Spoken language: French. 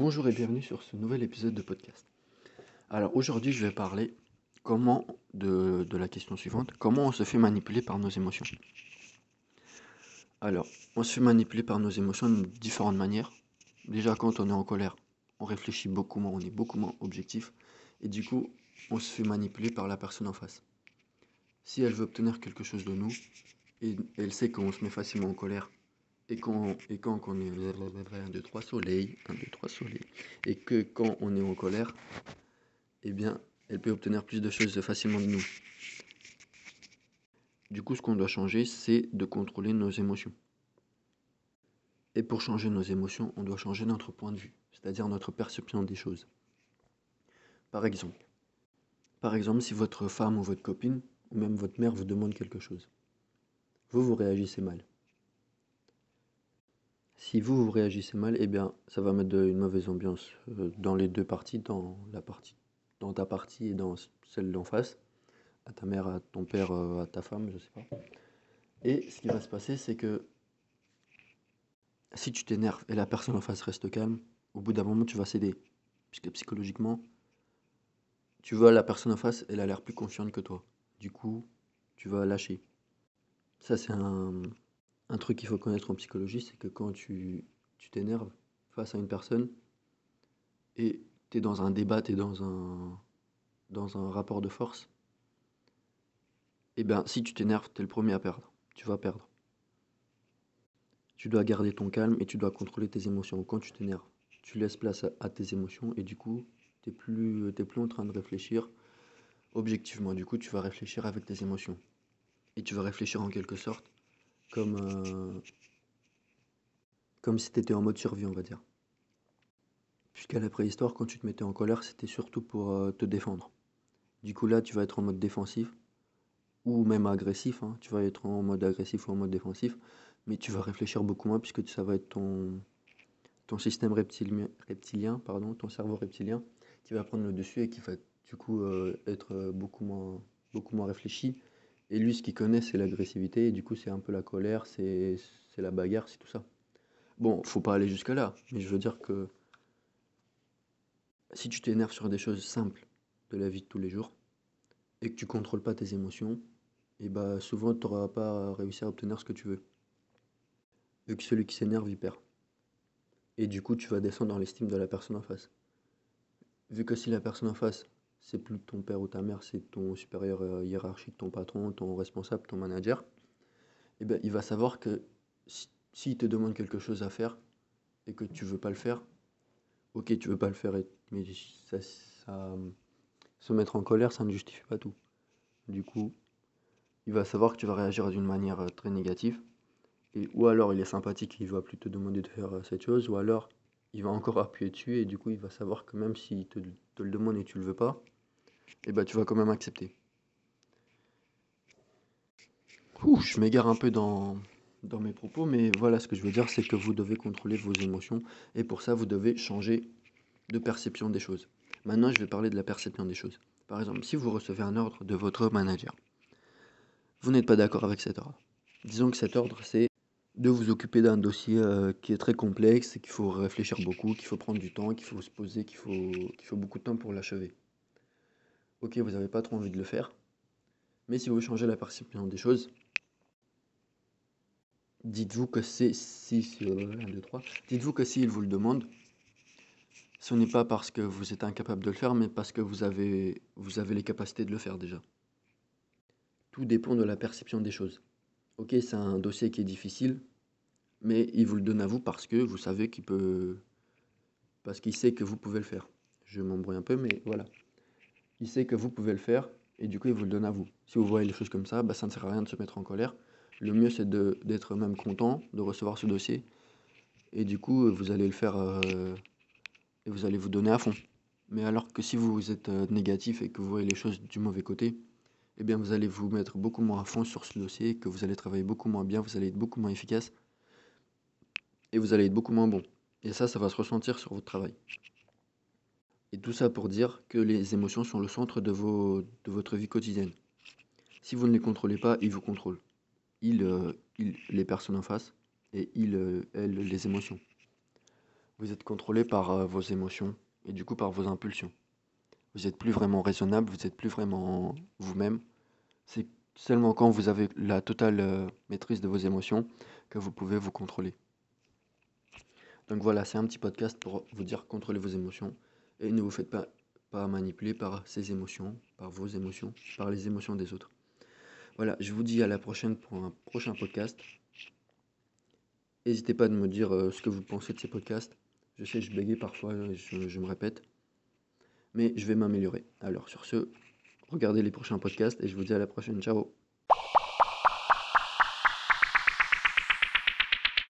Bonjour et bienvenue sur ce nouvel épisode de podcast. Alors aujourd'hui je vais parler comment de, de, la question suivante, comment on se fait manipuler par nos émotions? Alors, on se fait manipuler par nos émotions de différentes manières. Déjà quand on est en colère, on réfléchit beaucoup moins, on est beaucoup moins objectif. Et du coup, on se fait manipuler par la personne en face. Si elle veut obtenir quelque chose de nous, et elle sait qu'on se met facilement en colère, et quand, on est 1, 2, 3 soleil, 1, 2, 3 soleil, et que quand on est en colère, eh bien, elle peut obtenir plus de choses facilement de nous. Du coup, ce qu'on doit changer, c'est de contrôler nos émotions. Et pour changer nos émotions, on doit changer notre point de vue, c'est-à-dire notre perception des choses. Par exemple, par exemple, si votre femme ou votre copine, ou même votre mère vous demande quelque chose, vous, vous réagissez mal. Si vous, vous réagissez mal, eh bien, ça va mettre une mauvaise ambiance euh, dans les deux parties, dans la partie, dans ta partie et dans celle d'en face, à ta mère, à ton père, euh, à ta femme, je sais pas. Et ce qui va se passer, c'est que si tu t'énerves et la personne en face reste calme, au bout d'un moment, tu vas céder. Puisque psychologiquement, tu vois la personne en face, elle a l'air plus confiante que toi. Du coup, tu vas lâcher. Ça, c'est un, un truc qu'il faut connaître en psychologie, c'est que quand tu t'énerves face à une personne et tu es dans un débat, tu es dans un, rapport de force, et eh bien si tu t'énerves, tu es le premier à perdre. Tu vas perdre. Tu dois garder ton calme et tu dois contrôler tes émotions. Quand tu t'énerves, tu laisses place à, tes émotions et du coup, tu n'es plus, plus en train de réfléchir objectivement. Du coup, tu vas réfléchir avec tes émotions. Et tu vas réfléchir en quelque sorte comme, euh, comme si tu étais en mode survie, on va dire. Puisqu'à la préhistoire, quand tu te mettais en colère, c'était surtout pour euh, te défendre. Du coup, là, tu vas être en mode défensif, ou même agressif. Hein. Tu vas être en mode agressif ou en mode défensif, mais tu vas réfléchir beaucoup moins, puisque ça va être ton, ton système reptilien, reptilien, pardon, ton cerveau reptilien, qui va prendre le dessus et qui va du coup euh, être beaucoup moins, beaucoup moins réfléchi et lui, ce qu'il connaît, c'est l'agressivité, et du coup, c'est un peu la colère, c'est la bagarre, c'est tout ça. Bon, faut pas aller jusqu'à là, mais je veux dire que si tu t'énerves sur des choses simples de la vie de tous les jours, et que tu contrôles pas tes émotions, et bah souvent tu n'auras pas réussi à obtenir ce que tu veux. Vu que celui qui s'énerve, il perd. Et du coup, tu vas descendre dans l'estime de la personne en face. Vu que si la personne en face, c'est plus ton père ou ta mère, c'est ton supérieur euh, hiérarchique, ton patron, ton responsable, ton manager, eh bien, il va savoir que s'il te demande quelque chose à faire et que tu veux pas le faire, ok, tu veux pas le faire, mais ça, se mettre en colère, ça ne justifie pas tout. Du coup, il va savoir que tu vas réagir d'une manière euh, très négative. Et, ou alors il est sympathique, il va plus te demander de faire euh, cette chose, ou alors il va encore appuyer dessus et du coup il va savoir que même s'il te, le demande et tu le veux pas, et eh ben, tu vas quand même accepter. Ouh, je m'égare un peu dans, dans mes propos, mais voilà ce que je veux dire, c'est que vous devez contrôler vos émotions et pour ça, vous devez changer de perception des choses. Maintenant, je vais parler de la perception des choses. Par exemple, si vous recevez un ordre de votre manager, vous n'êtes pas d'accord avec cet ordre. Disons que cet ordre, c'est de vous occuper d'un dossier euh, qui est très complexe, qu'il faut réfléchir beaucoup, qu'il faut prendre du temps, qu'il faut se poser, qu'il faut, faut beaucoup de temps pour l'achever ok, vous n'avez pas trop envie de le faire, mais si vous changez la perception des choses, dites-vous que c'est si, si dites-vous que s'il vous le demande, ce n'est pas parce que vous êtes incapable de le faire, mais parce que vous avez, vous avez les capacités de le faire déjà. Tout dépend de la perception des choses. Ok, c'est un dossier qui est difficile, mais il vous le donne à vous parce que vous savez qu'il peut... Parce qu'il sait que vous pouvez le faire. Je m'embrouille un peu, mais voilà il sait que vous pouvez le faire et du coup il vous le donne à vous. Si vous voyez les choses comme ça, bah, ça ne sert à rien de se mettre en colère. Le mieux c'est d'être même content de recevoir ce dossier et du coup vous allez le faire euh, et vous allez vous donner à fond. Mais alors que si vous êtes euh, négatif et que vous voyez les choses du mauvais côté, eh bien vous allez vous mettre beaucoup moins à fond sur ce dossier, que vous allez travailler beaucoup moins bien, vous allez être beaucoup moins efficace et vous allez être beaucoup moins bon. Et ça, ça va se ressentir sur votre travail. Et tout ça pour dire que les émotions sont le centre de, vos, de votre vie quotidienne. Si vous ne les contrôlez pas, ils vous contrôlent. Ils, euh, les personnes en face, et ils, euh, elles, les émotions. vous êtes contrôlé par euh, vos émotions et du coup par vos impulsions. Vous n'êtes plus vraiment raisonnable, vous n'êtes plus vraiment vous-même. C'est seulement quand vous avez la totale maîtrise de vos émotions que vous pouvez vous contrôler. Donc voilà, c'est un petit podcast pour vous dire contrôlez vos émotions et ne vous faites pas, manipuler par ces émotions, par vos émotions, par les émotions des autres. Voilà, je vous dis à la prochaine pour un prochain podcast. N'hésitez pas de me dire euh, ce que vous pensez de ces podcasts. Je sais, je bégaye parfois, je, je me répète. Mais je vais m'améliorer. Alors sur ce, regardez les prochains podcasts et je vous dis à la prochaine. Ciao